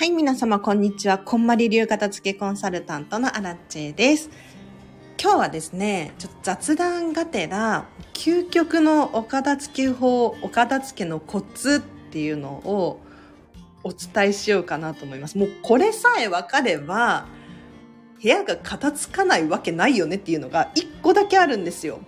はい、皆様、こんにちは。こんまり流片付けコンサルタントのアラッチェです。今日はですね、ちょっと雑談がてら、究極のお片付け法、お片付けのコツっていうのをお伝えしようかなと思います。もうこれさえ分かれば、部屋が片付かないわけないよねっていうのが一個だけあるんですよ。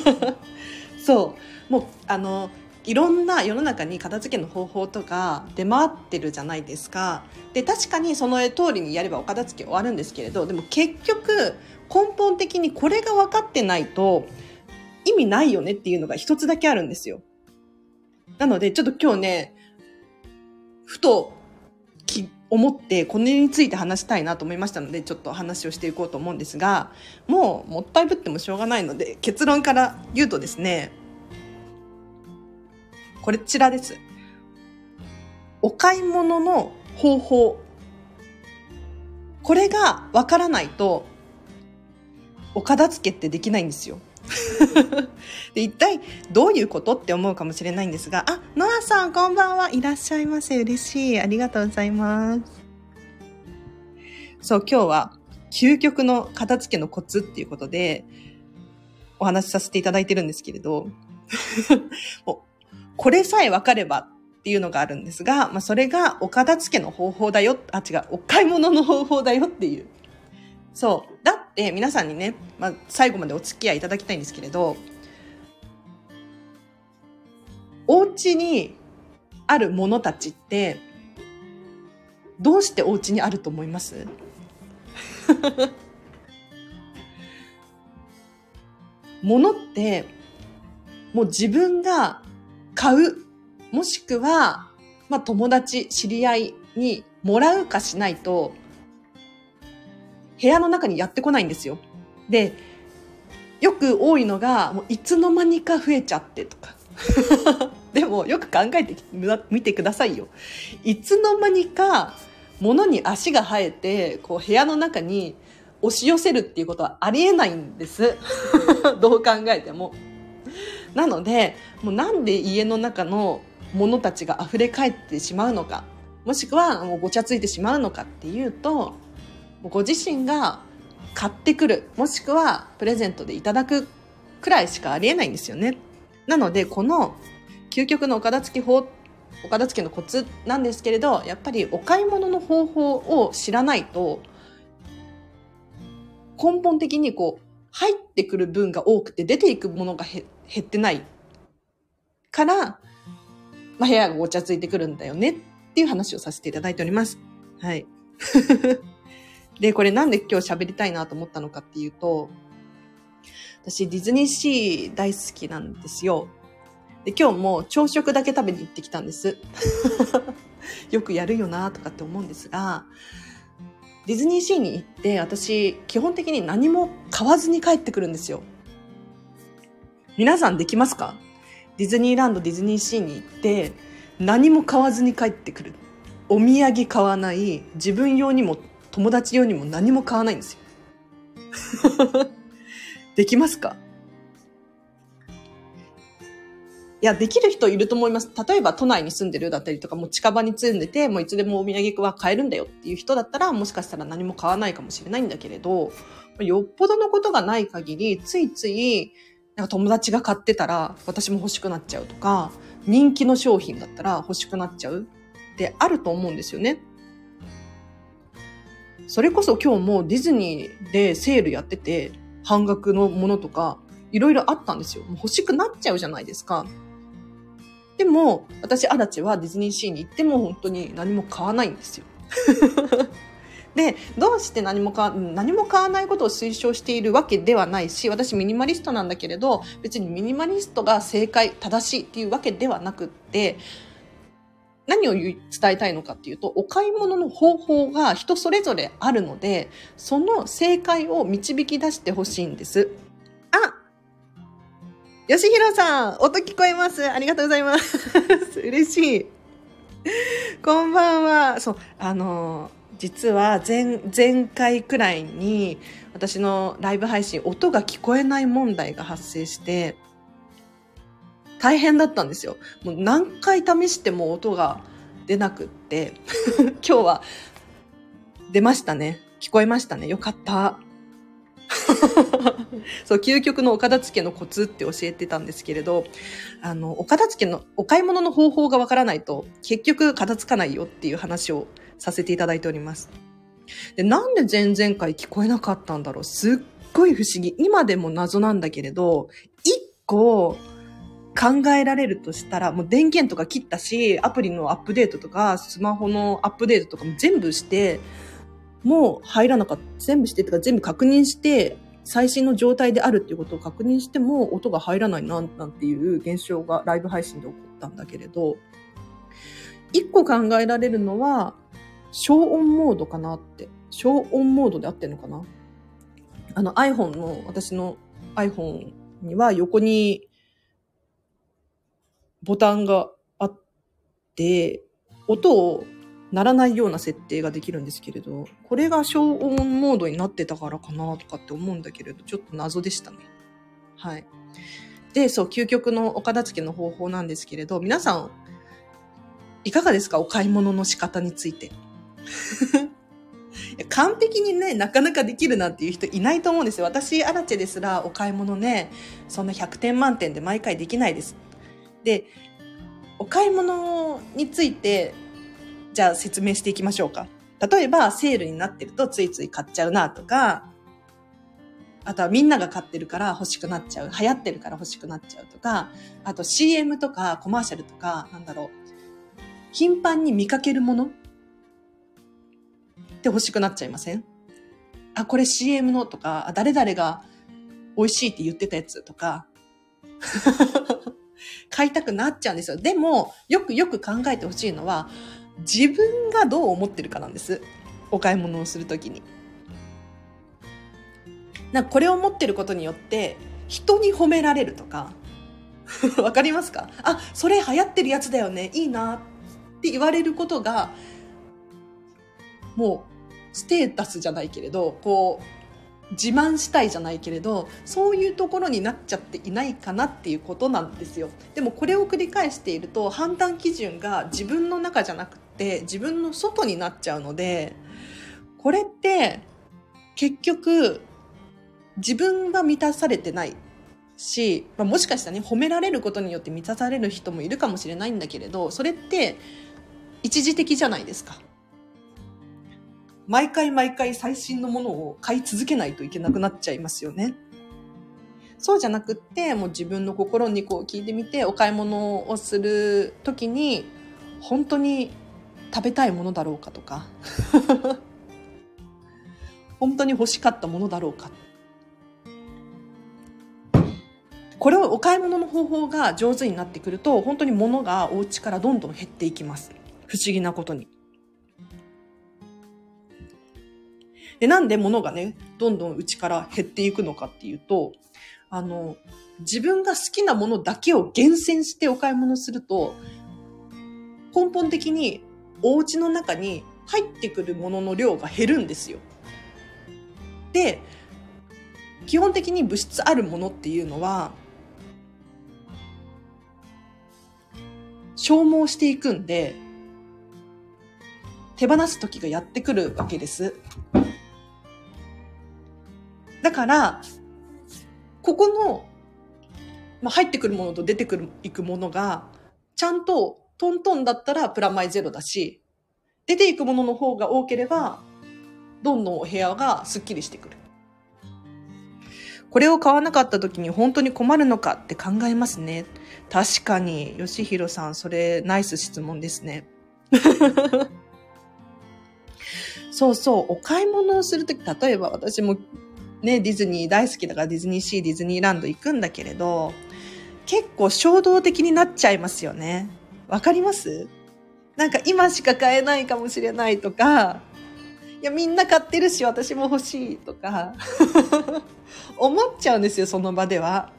そう。もう、あの、いろんな世の中に片付けの方法とか出回ってるじゃないですか。で、確かにその通りにやればお片付け終わるんですけれど、でも結局根本的にこれが分かってないと意味ないよねっていうのが一つだけあるんですよ。なので、ちょっと今日ね、ふと思ってこれについて話したいなと思いましたのでちょっと話をしていこうと思うんですがもうもったいぶってもしょうがないので結論から言うとですねこちらです。お買い物の方法。これがわからないと、お片付けってできないんですよ。で一体どういうことって思うかもしれないんですが、あ、ノアさんこんばんはいらっしゃいませ。嬉しい。ありがとうございます。そう、今日は究極の片付けのコツっていうことでお話しさせていただいてるんですけれど、もこれさえ分かればっていうのがあるんですが、まあ、それがお片付けの方法だよ。あ、違う、お買い物の方法だよっていう。そう。だって皆さんにね、まあ、最後までお付き合いいただきたいんですけれど、お家にあるものたちって、どうしてお家にあると思います？ものって、もう自分が買う、もしくは、まあ、友達、知り合いにもらうかしないと、部屋の中にやってこないんですよ。で、よく多いのが、もういつの間にか増えちゃってとか。でも、よく考えてみてくださいよ。いつの間にか、物に足が生えて、こう部屋の中に押し寄せるっていうことはありえないんです。どう考えても。なのでもうなんで家の中のものたちが溢れ返ってしまうのかもしくはもうごちゃついてしまうのかっていうとご自身が買ってくるもしくはプレゼントでいただくくらいしかありえないんですよね。なのでこの究極のお片付き法お片付けのコツなんですけれどやっぱりお買い物の方法を知らないと根本的にこう入ってくる分が多くて出ていくものが減ってないから、まあ、部屋がごちゃついてくるんだよねっていう話をさせていただいております。はい。で、これなんで今日喋りたいなと思ったのかっていうと、私ディズニーシー大好きなんですよ。で、今日も朝食だけ食べに行ってきたんです。よくやるよなとかって思うんですが、ディズニーシーに行って私基本的に何も買わずに帰ってくるんですよ。皆さんできますか？ディズニーランド、ディズニーシーに行って何も買わずに帰ってくる。お土産買わない、自分用にも友達用にも何も買わないんですよ。できますか？いや、できる人いると思います。例えば都内に住んでるだったりとか、もう近場に住んでて、もういつでもお土産は買えるんだよっていう人だったら、もしかしたら何も買わないかもしれないんだけれど、よっぽどのことがない限り、ついつい、なんか友達が買ってたら私も欲しくなっちゃうとか、人気の商品だったら欲しくなっちゃうってあると思うんですよね。それこそ今日もディズニーでセールやってて、半額のものとか、いろいろあったんですよ。もう欲しくなっちゃうじゃないですか。でも、私、アラチはディズニーシーに行っても本当に何も買わないんですよ。で、どうして何も買わ、何も買わないことを推奨しているわけではないし、私ミニマリストなんだけれど、別にミニマリストが正解、正しいっていうわけではなくって、何を伝えたいのかっていうと、お買い物の方法が人それぞれあるので、その正解を導き出してほしいんです。あよしひろさん、音聞こえます。ありがとうございます。嬉しい。こんばんは。そう、あの、実は前、前回くらいに私のライブ配信、音が聞こえない問題が発生して、大変だったんですよ。もう何回試しても音が出なくって、今日は出ましたね。聞こえましたね。よかった。そう、究極のお片付けのコツって教えてたんですけれど、あの、お片付けの、お買い物の方法がわからないと、結局片付かないよっていう話をさせていただいております。で、なんで前々回聞こえなかったんだろうすっごい不思議。今でも謎なんだけれど、一個考えられるとしたら、もう電源とか切ったし、アプリのアップデートとか、スマホのアップデートとかも全部して、もう入らなかった。全部してとか全部確認して、最新の状態であるっていうことを確認しても音が入らないな、なんていう現象がライブ配信で起こったんだけれど、一個考えられるのは、消音モードかなって。消音モードで合ってるのかな？あの iPhone の、私の iPhone には横にボタンがあって、音を鳴らないような設定ができるんですけれど、これが消音モードになってたからかなとかって思うんだけれど、ちょっと謎でしたね。はい。で、そう、究極のお片付けの方法なんですけれど、皆さん、いかがですか？お買い物の仕方について。完璧にね、なかなかできるなんていう人いないと思うんですよ。私、アラチェですらお買い物ね、そんな100点満点で毎回できないです。で、お買い物について、じゃあ説明していきましょうか。例えば、セールになってるとついつい買っちゃうなとか、あとはみんなが買ってるから欲しくなっちゃう。流行ってるから欲しくなっちゃうとか、あと CM とかコマーシャルとか、なんだろう、頻繁に見かけるものって欲しくなっちゃいません？あ、これ CM のとか、あ誰々が美味しいって言ってたやつとか、買いたくなっちゃうんですよ。でも、よくよく考えてほしいのは、自分がどう思ってるかなんです。お買い物をするときに。なんかこれを持ってることによって、人に褒められるとか、わかりますか？あ、それ流行ってるやつだよね。いいなって言われることが、もう、ステータスじゃないけれど、こう、自慢したいじゃないけれど、そういうところになっちゃっていないかなっていうことなんですよ。でもこれを繰り返していると、判断基準が自分の中じゃなくて、自分の外になっちゃうので、これって、結局、自分が満たされてないし、まあ、もしかしたらね、褒められることによって満たされる人もいるかもしれないんだけれど、それって一時的じゃないですか。毎回毎回最新のものを買い続けないといけなくなっちゃいますよね。そうじゃなくって、もう自分の心にこう聞いてみて、お買い物をするときに、本当に食べたいものだろうかとか、本当に欲しかったものだろうか。これをお買い物の方法が上手になってくると、本当に物がお家からどんどん減っていきます。不思議なことに。で、なんで物がね、どんどん家から減っていくのかっていうと、あの、自分が好きなものだけを厳選してお買い物すると、根本的にお家の中に入ってくるものの量が減るんですよ。で、基本的に物質あるものっていうのは、消耗していくんで、手放す時がやってくるわけです。だから、ここの、まあ、入ってくるものと出てくる、いくものが、ちゃんとトントンだったらプラマイゼロだし、出ていくものの方が多ければ、どんどんお部屋がスッキリしてくる。これを買わなかった時に本当に困るのかって考えますね。確かに、吉弘さん、それナイス質問ですね。そうそう、お買い物をするとき、例えば私もね、ディズニー大好きだからディズニーシー、ディズニーランド行くんだけれど、結構衝動的になっちゃいますよね。わかります？なんか今しか買えないかもしれないとか、いやみんな買ってるし私も欲しいとか、思っちゃうんですよ、その場では。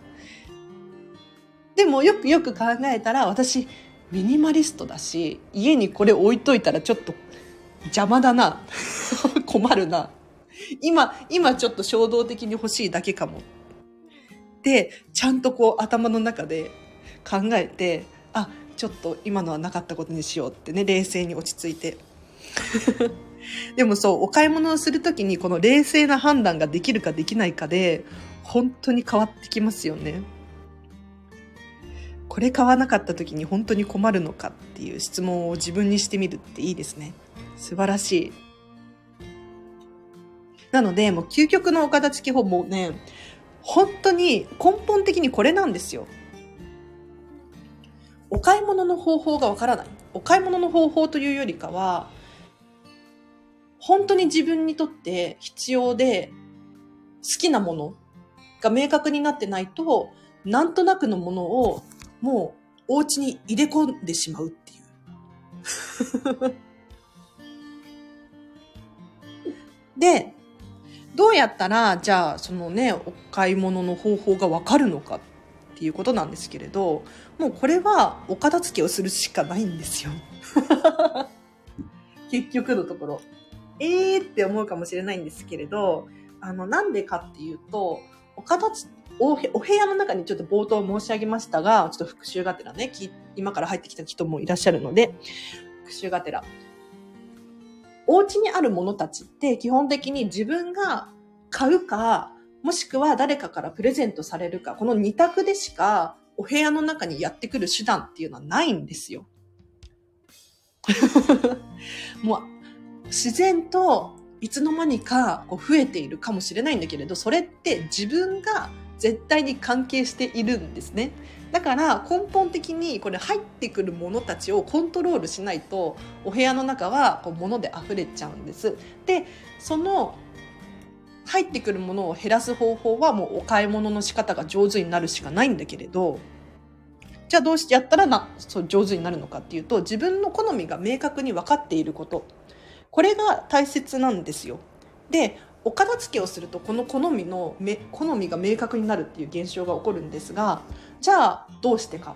でもよくよく考えたら私ミニマリストだし、家にこれ置いといたらちょっと邪魔だな。困るな。今、今ちょっと衝動的に欲しいだけかも。で、ちゃんとこう頭の中で考えて、あ、ちょっと今のはなかったことにしようってね、冷静に落ち着いて。でもそう、お買い物をするときにこの冷静な判断ができるかできないかで、本当に変わってきますよね。これ買わなかった時に本当に困るのかっていう質問を自分にしてみるっていいですね。素晴らしい。なので、もう究極のお片付き法もね、本当に根本的にこれなんですよ。お買い物の方法がわからない。お買い物の方法というよりかは、本当に自分にとって必要で好きなものが明確になってないと、なんとなくのものをもうお家に入れ込んでしまうっていう。で、どうやったら、じゃあ、そのね、お買い物の方法がわかるのかっていうことなんですけれど、もうこれはお片付けをするしかないんですよ。結局のところ。えー、って思うかもしれないんですけれど、あの、なんでかっていうと、お片付お部屋の中にちょっと冒頭申し上げましたが、ちょっと復習がてらね、今から入ってきた人もいらっしゃるので、復習がてら。お家にあるものたちって基本的に自分が買うか、もしくは誰かからプレゼントされるか、この二択でしかお部屋の中にやってくる手段っていうのはないんですよ。もう自然といつの間にかこう増えているかもしれないんだけれど、それって自分が絶対に関係しているんですね。だから根本的にこれ入ってくるものたちをコントロールしないとお部屋の中はこう物で溢れちゃうんです。で、その入ってくるものを減らす方法はもうお買い物の仕方が上手になるしかないんだけれど、じゃあどうしてやったらな、そう上手になるのかっていうと、自分の好みが明確に分かっていること。これが大切なんですよ。で、お片付けをするとこの好みの好みが明確になるっていう現象が起こるんですがじゃあどうしてか。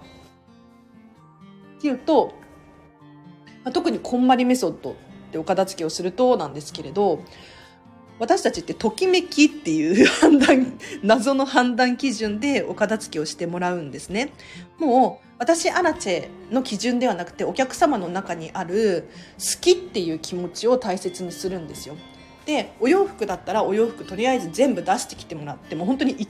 っていうと、特にこんまりメソッドでお片付けをするとなんですけれど私たちってときめきっていう判断謎の判断基準でお片付けをしてもらうんですね。もう私アラチェの基準ではなくてお客様の中にある好きっていう気持ちを大切にするんですよ。でお洋服だったらお洋服とりあえず全部出してきてもらっても本当に一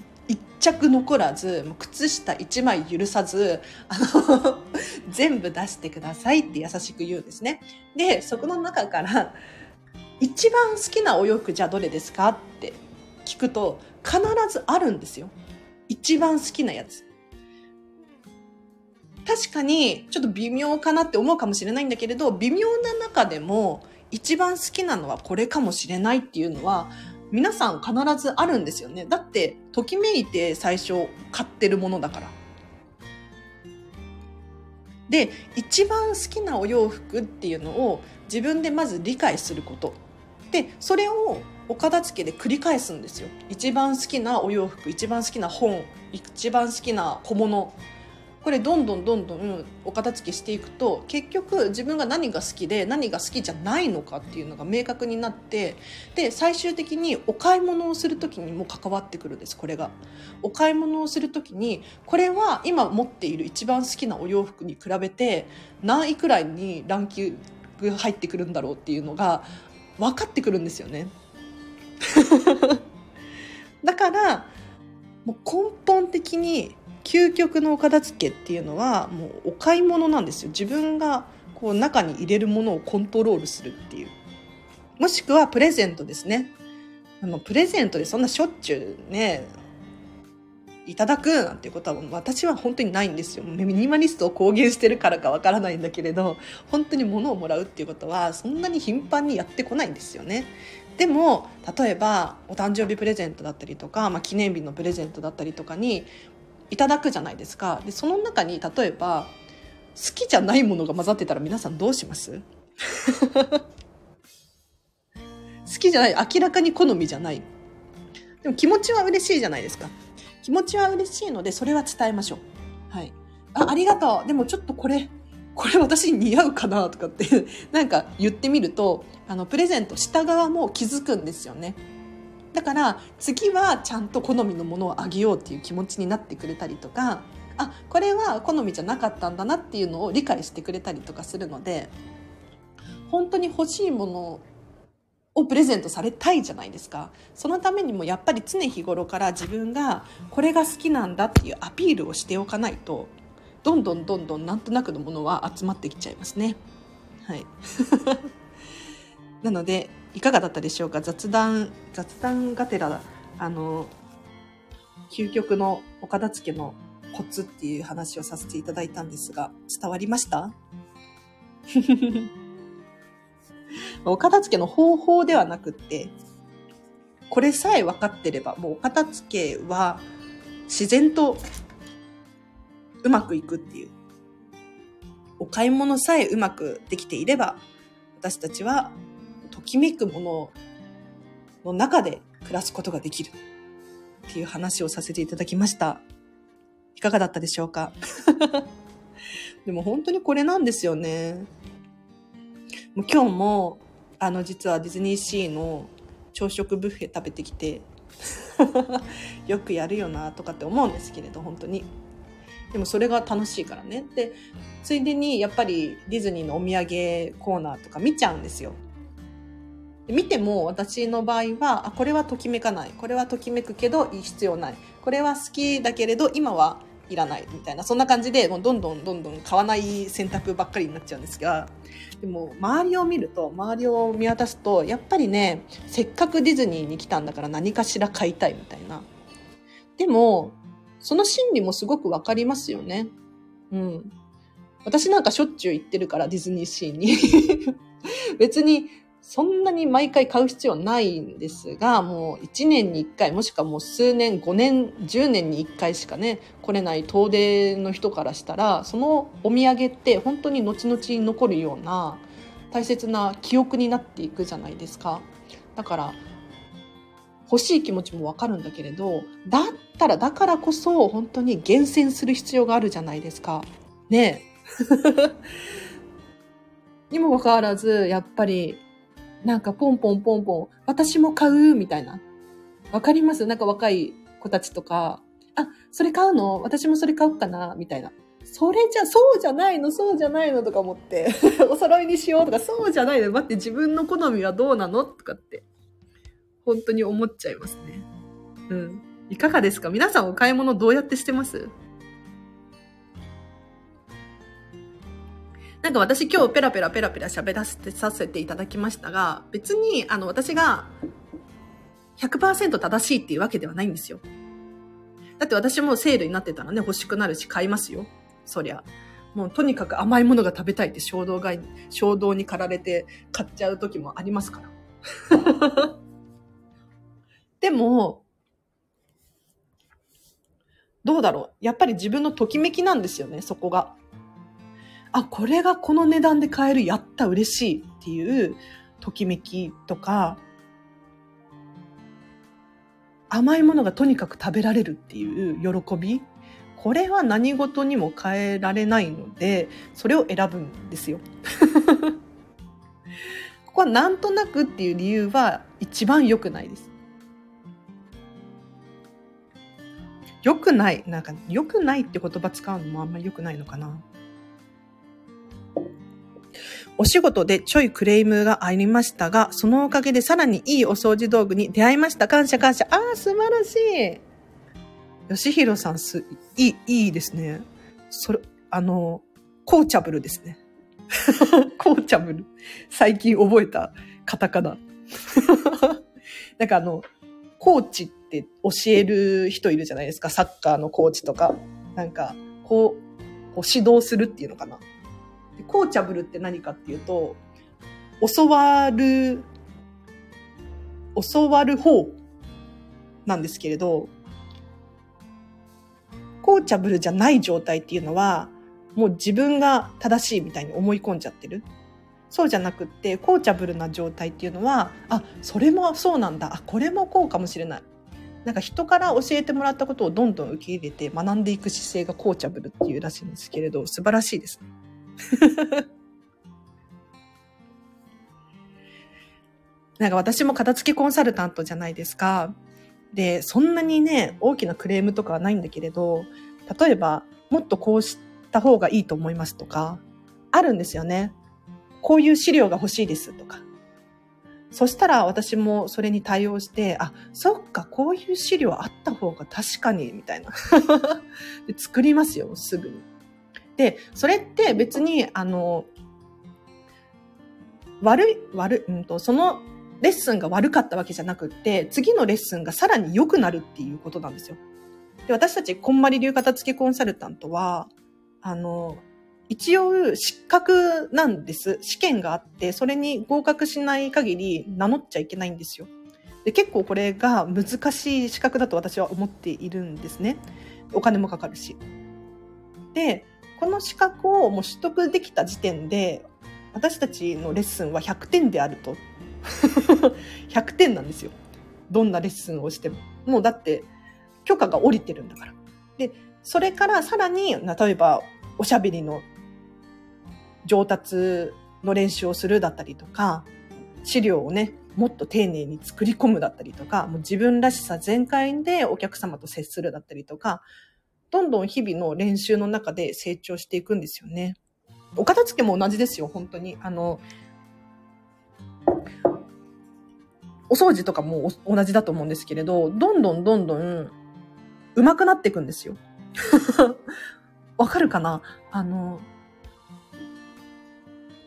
着残らず靴下1枚許さずあの 全部出してくださいって優しく言うんですね。でそこの中から一番好きなお洋服じゃあどれですかって聞くと必ずあるんですよ。一番好きなやつ。確かにちょっと微妙かなって思うかもしれないんだけれど微妙な中でも一番好きなのはこれかもしれないっていうのは皆さん必ずあるんですよね。だって、ときめいて最初買ってるものだから。で、一番好きなお洋服っていうのを自分でまず理解すること。で、それをお片付けで繰り返すんですよ。一番好きなお洋服、一番好きな本、一番好きな小物、これどんどんどんどんお片付けしていくと結局自分が何が好きで何が好きじゃないのかっていうのが明確になってで最終的にお買い物をする時にも関わってくるんですこれが。お買い物をする時にこれは今持っている一番好きなお洋服に比べて何位くらいにランキング入ってくるんだろうっていうのが分かってくるんですよね。だからもう根本的に究極のお片付けっていうのはもうお買い物なんですよ。自分がこう中に入れるものをコントロールするっていう。もしくはプレゼントですね。あのプレゼントでそんなしょっちゅうねいただくなんていうことは私は本当にないんですよ。ミニマリストを公言してるからかわからないんだけれど本当に物をもらうっていうことはそんなに頻繁にやってこないんですよね。でも例えばお誕生日プレゼントだったりとか、まあ、記念日のプレゼントだったりとかにいただくじゃないですか。でその中に例えば好きじゃないものが混ざってたら皆さんどうします？好きじゃない明らかに好みじゃない。でも気持ちは嬉しいじゃないですか。気持ちは嬉しいのでそれは伝えましょう。はい。あありがとう。でもちょっとこれこれ私に似合うかなとかってなんか言ってみるとあのプレゼントした側も気づくんですよね。だから次はちゃんと好みのものをあげようっていう気持ちになってくれたりとかあこれは好みじゃなかったんだなっていうのを理解してくれたりとかするので本当に欲しいものをプレゼントされたいじゃないですか。そのためにもやっぱり常日頃から自分がこれが好きなんだっていうアピールをしておかないとどんどんどんどんなんとなくのものは集まってきちゃいますね。はい。なのでいかがだったでしょうか？雑談雑談がてらあの究極のお片付けのコツっていう話をさせていただいたんですが伝わりました？お片付けの方法ではなくって、これさえ分かってれば、もうお片付けは自然とうまくいくっていう。お買い物さえうまくできていれば、私たちはときめくものの中で暮らすことができるっていう話をさせていただきました。いかがだったでしょうか？でも本当にこれなんですよね。もう今日もあの、実はディズニーシーの朝食ブッフェ食べてきて よくやるよなとかって思うんですけれど、本当に。でもそれが楽しいからね。で、ついでにやっぱりディズニーのお土産コーナーとか見ちゃうんですよ。見ても私の場合は、あ、これはときめかない。これはときめくけど必要ない。これは好きだけれど今はいらないみたいな、そんな感じで、もうどんどんどんどん買わない選択ばっかりになっちゃうんですが、でも周りを見ると、周りを見渡すと、やっぱりね、せっかくディズニーに来たんだから何かしら買いたいみたいな。でも、その心理もすごくわかりますよね。うん。私なんかしょっちゅう行ってるから、ディズニーシーに 別にそんなに毎回買う必要ないんですが、もう1年に1回、もしくはもう数年、5年、10年に1回しかね、来れない遠出の人からしたら、そのお土産って本当に後々に残るような大切な記憶になっていくじゃないですか。だから、欲しい気持ちもわかるんだけれど、だったら、だからこそ本当に厳選する必要があるじゃないですか。ねえ。にもかかわらず、やっぱりなんかポンポンポンポン、私も買うみたいな。わかります？なんか若い子たちとか、あ、それ買うの？私もそれ買おうかなみたいな。それじゃ、そうじゃないの？そうじゃないのとか思って、お揃いにしようとか、そうじゃないの？待って、自分の好みはどうなの？とかって、本当に思っちゃいますね。うん。いかがですか？皆さんお買い物どうやってしてます？なんか私今日ペラペラペラペラ喋らせてさせていただきましたが、別にあの私が100%正しいっていうわけではないんですよ。だって私もセールになってたらね、欲しくなるし買いますよ。そりゃ。もうとにかく甘いものが食べたいって衝動が、衝動に駆られて買っちゃう時もありますから。でも、どうだろうやっぱり自分のときめきなんですよね、そこが。あ、これがこの値段で買える、やった、嬉しいっていうときめきとか、甘いものがとにかく食べられるっていう喜び。これは何事にも変えられないので、それを選ぶんですよ。ここはなんとなくっていう理由は一番良くないです。良くない。なんか、良くないって言葉使うのもあんまり良くないのかな。お仕事でちょいクレームがありましたが、そのおかげでさらにいいお掃除道具に出会いました。感謝感謝。ああ、素晴らしい。吉弘さんす、いい、いいですね。それ、あの、コーチャブルですね。コーチャブル。最近覚えたカタカナ。なんかあの、コーチって教える人いるじゃないですか。サッカーのコーチとか。なんか、こう、こう指導するっていうのかな。コーチャブルって何かっていうと、教わる、教わる方なんですけれど、コーチャブルじゃない状態っていうのは、もう自分が正しいみたいに思い込んじゃってる。そうじゃなくって、コーチャブルな状態っていうのは、あ、それもそうなんだ。あ、これもこうかもしれない。なんか人から教えてもらったことをどんどん受け入れて学んでいく姿勢がコーチャブルっていうらしいんですけれど、素晴らしいですね。なんか私も片付けコンサルタントじゃないですか。で、そんなにね、大きなクレームとかはないんだけれど、例えば、もっとこうした方がいいと思いますとか、あるんですよね。こういう資料が欲しいですとか。そしたら私もそれに対応して、あ、そっか、こういう資料あった方が確かに、みたいな で。作りますよ、すぐに。で、それって別に、あの、悪い、悪い、うんと、そのレッスンが悪かったわけじゃなくって、次のレッスンがさらに良くなるっていうことなんですよ。で、私たち、こんまり流片付けコンサルタントは、あの、一応失格なんです。試験があって、それに合格しない限り名乗っちゃいけないんですよ。で結構これが難しい資格だと私は思っているんですね。お金もかかるし。で、この資格をもう取得できた時点で、私たちのレッスンは100点であると。100点なんですよ。どんなレッスンをしても。もうだって許可が下りてるんだから。で、それからさらに、例えばおしゃべりの上達の練習をするだったりとか、資料をね、もっと丁寧に作り込むだったりとか、もう自分らしさ全開でお客様と接するだったりとか、どんどん日々の練習の中で成長していくんですよね。お片付けも同じですよ、本当に。あの、お掃除とかも同じだと思うんですけれど、どんどんどんどん上手くなっていくんですよ。わかるかな？あの、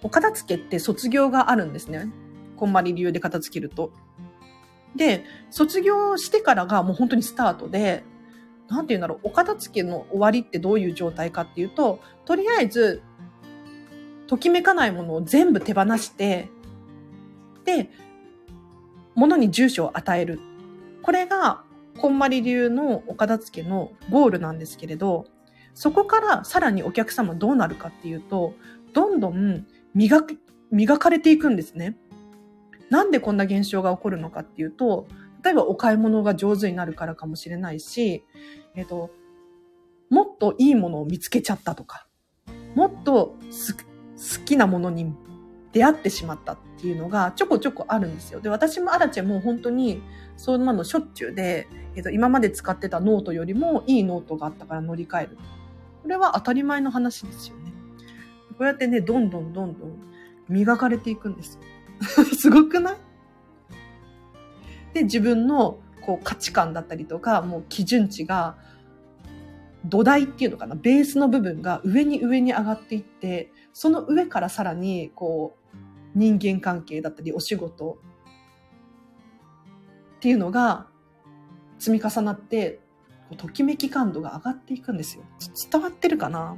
お片付けって卒業があるんですね。こんまり流で片付けると。で、卒業してからがもう本当にスタートで、なんて言うんだろう、お片付けの終わりってどういう状態かっていうと、とりあえず、ときめかないものを全部手放して、で、物に住所を与える。これが、こんまり流のお片付けのゴールなんですけれど、そこからさらにお客様どうなるかっていうと、どんどん磨く、磨かれていくんですね。なんでこんな現象が起こるのかっていうと、例えばお買い物が上手になるからかもしれないし、えっと、もっといいものを見つけちゃったとか、もっと好きなものに出会ってしまったっていうのがちょこちょこあるんですよ。で、私もアラチェも本当にそんなのしょっちゅうで、えっと、今まで使ってたノートよりもいいノートがあったから乗り換える。これは当たり前の話ですよね。こうやってね、どんどんどんどん磨かれていくんです。すごくない？で、自分のこう価値観だったりとか、もう基準値が、土台っていうのかな、ベースの部分が上に上に上がっていって、その上からさらに、こう、人間関係だったり、お仕事っていうのが積み重なって、ときめき感度が上がっていくんですよ。伝わってるかな？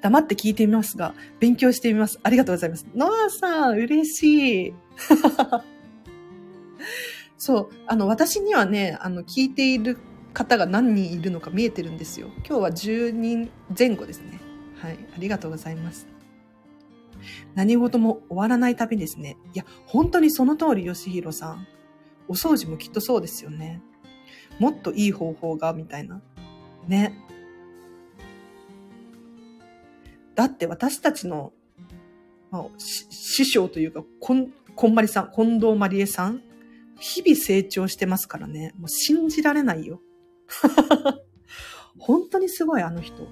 黙って聞いてみますが、勉強してみます。ありがとうございます。ノアさん、嬉しい。そう、あの、私にはね、あの、聞いている方が何人いるのか見えてるんですよ。今日は10人前後ですね。はい、ありがとうございます。何事も終わらない旅ですね。いや、本当にその通り、吉弘さん。お掃除もきっとそうですよね。もっといい方法が、みたいな。ね。だって私たちの、まあ、師匠というか、こん、こんまりさん、近藤まりえさん、日々成長してますからね。もう信じられないよ。本当にすごい、あの人。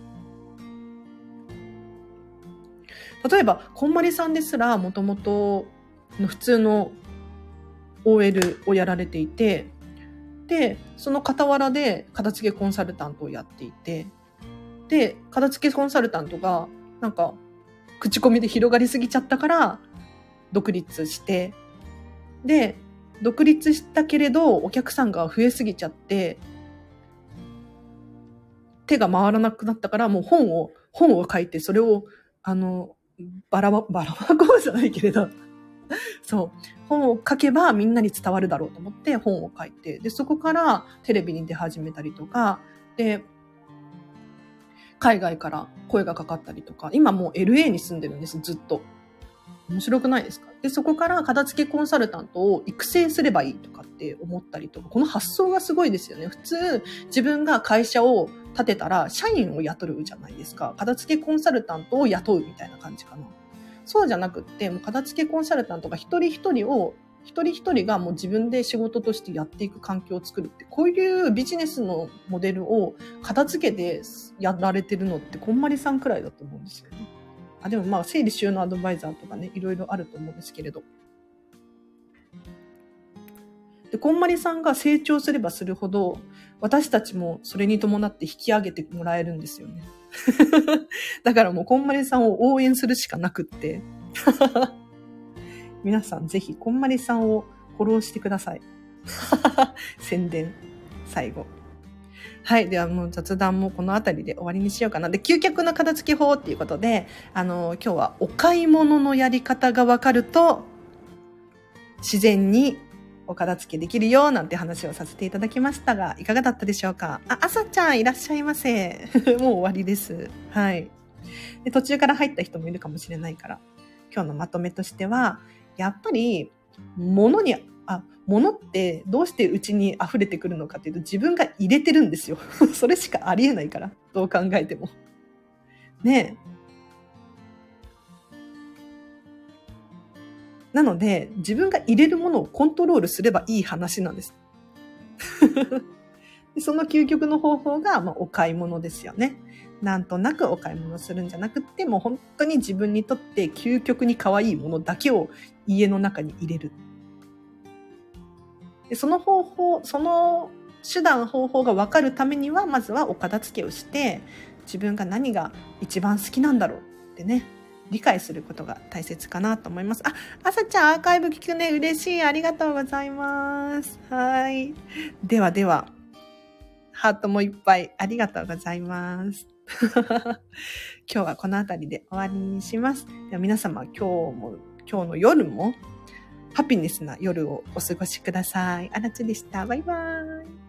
例えば、こんまりさんですら、もともとの普通の OL をやられていて、で、その傍らで片付けコンサルタントをやっていて、で、片付けコンサルタントがなんか、口コミで広がりすぎちゃったから、独立して、で、独立したけれど、お客さんが増えすぎちゃって、手が回らなくなったから、もう本を、本を書いて、それを、あの、ばらば、ばらばこうじゃないけれど、そう。本を書けばみんなに伝わるだろうと思って本を書いて、で、そこからテレビに出始めたりとか、で、海外から声がかかったりとか、今もう LA に住んでるんです、ずっと。面白くないですか？で、そこから片付けコンサルタントを育成すればいいとかって思ったりとか、この発想がすごいですよね。普通、自分が会社を建てたら、社員を雇うじゃないですか。片付けコンサルタントを雇うみたいな感じかな。そうじゃなくって、もう片付けコンサルタントが一人一人を一人一人がもう自分で仕事としてやっていく環境を作るって、こういうビジネスのモデルを片付けてやられてるのって、こんまりさんくらいだと思うんですよね。あ、でもまあ、整理収納アドバイザーとかね、いろいろあると思うんですけれど。で、こんまりさんが成長すればするほど、私たちもそれに伴って引き上げてもらえるんですよね。だからもうこんまりさんを応援するしかなくって。皆さんぜひこんまりさんをフォローしてください。宣伝、最後。はい。ではもう雑談もこの辺りで終わりにしようかな。で、究極の片付け法っていうことで、あの、今日はお買い物のやり方がわかると、自然にお片付けできるよ、なんて話をさせていただきましたが、いかがだったでしょうか？あ、朝ちゃんいらっしゃいませ。もう終わりです。はい。で途中から入った人もいるかもしれないから、今日のまとめとしては、やっぱり、物に、物ってどうしてうちに溢れてくるのかっていうと自分が入れてるんですよ。それしかありえないから。どう考えても。ねえ。なので、自分が入れるものをコントロールすればいい話なんです。その究極の方法が、まあ、お買い物ですよね。なんとなくお買い物するんじゃなくって、もう本当に自分にとって究極に可愛いものだけを家の中に入れる。でその方法、その手段、方法が分かるためには、まずはお片付けをして、自分が何が一番好きなんだろうってね、理解することが大切かなと思います。あ、あさちゃんアーカイブ聞くね。嬉しい。ありがとうございます。はい。ではでは、ハートもいっぱいありがとうございます。今日はこの辺りで終わりにします。では皆様今日も、今日の夜もハピネスな夜をお過ごしください。あらちでした。バイバーイ。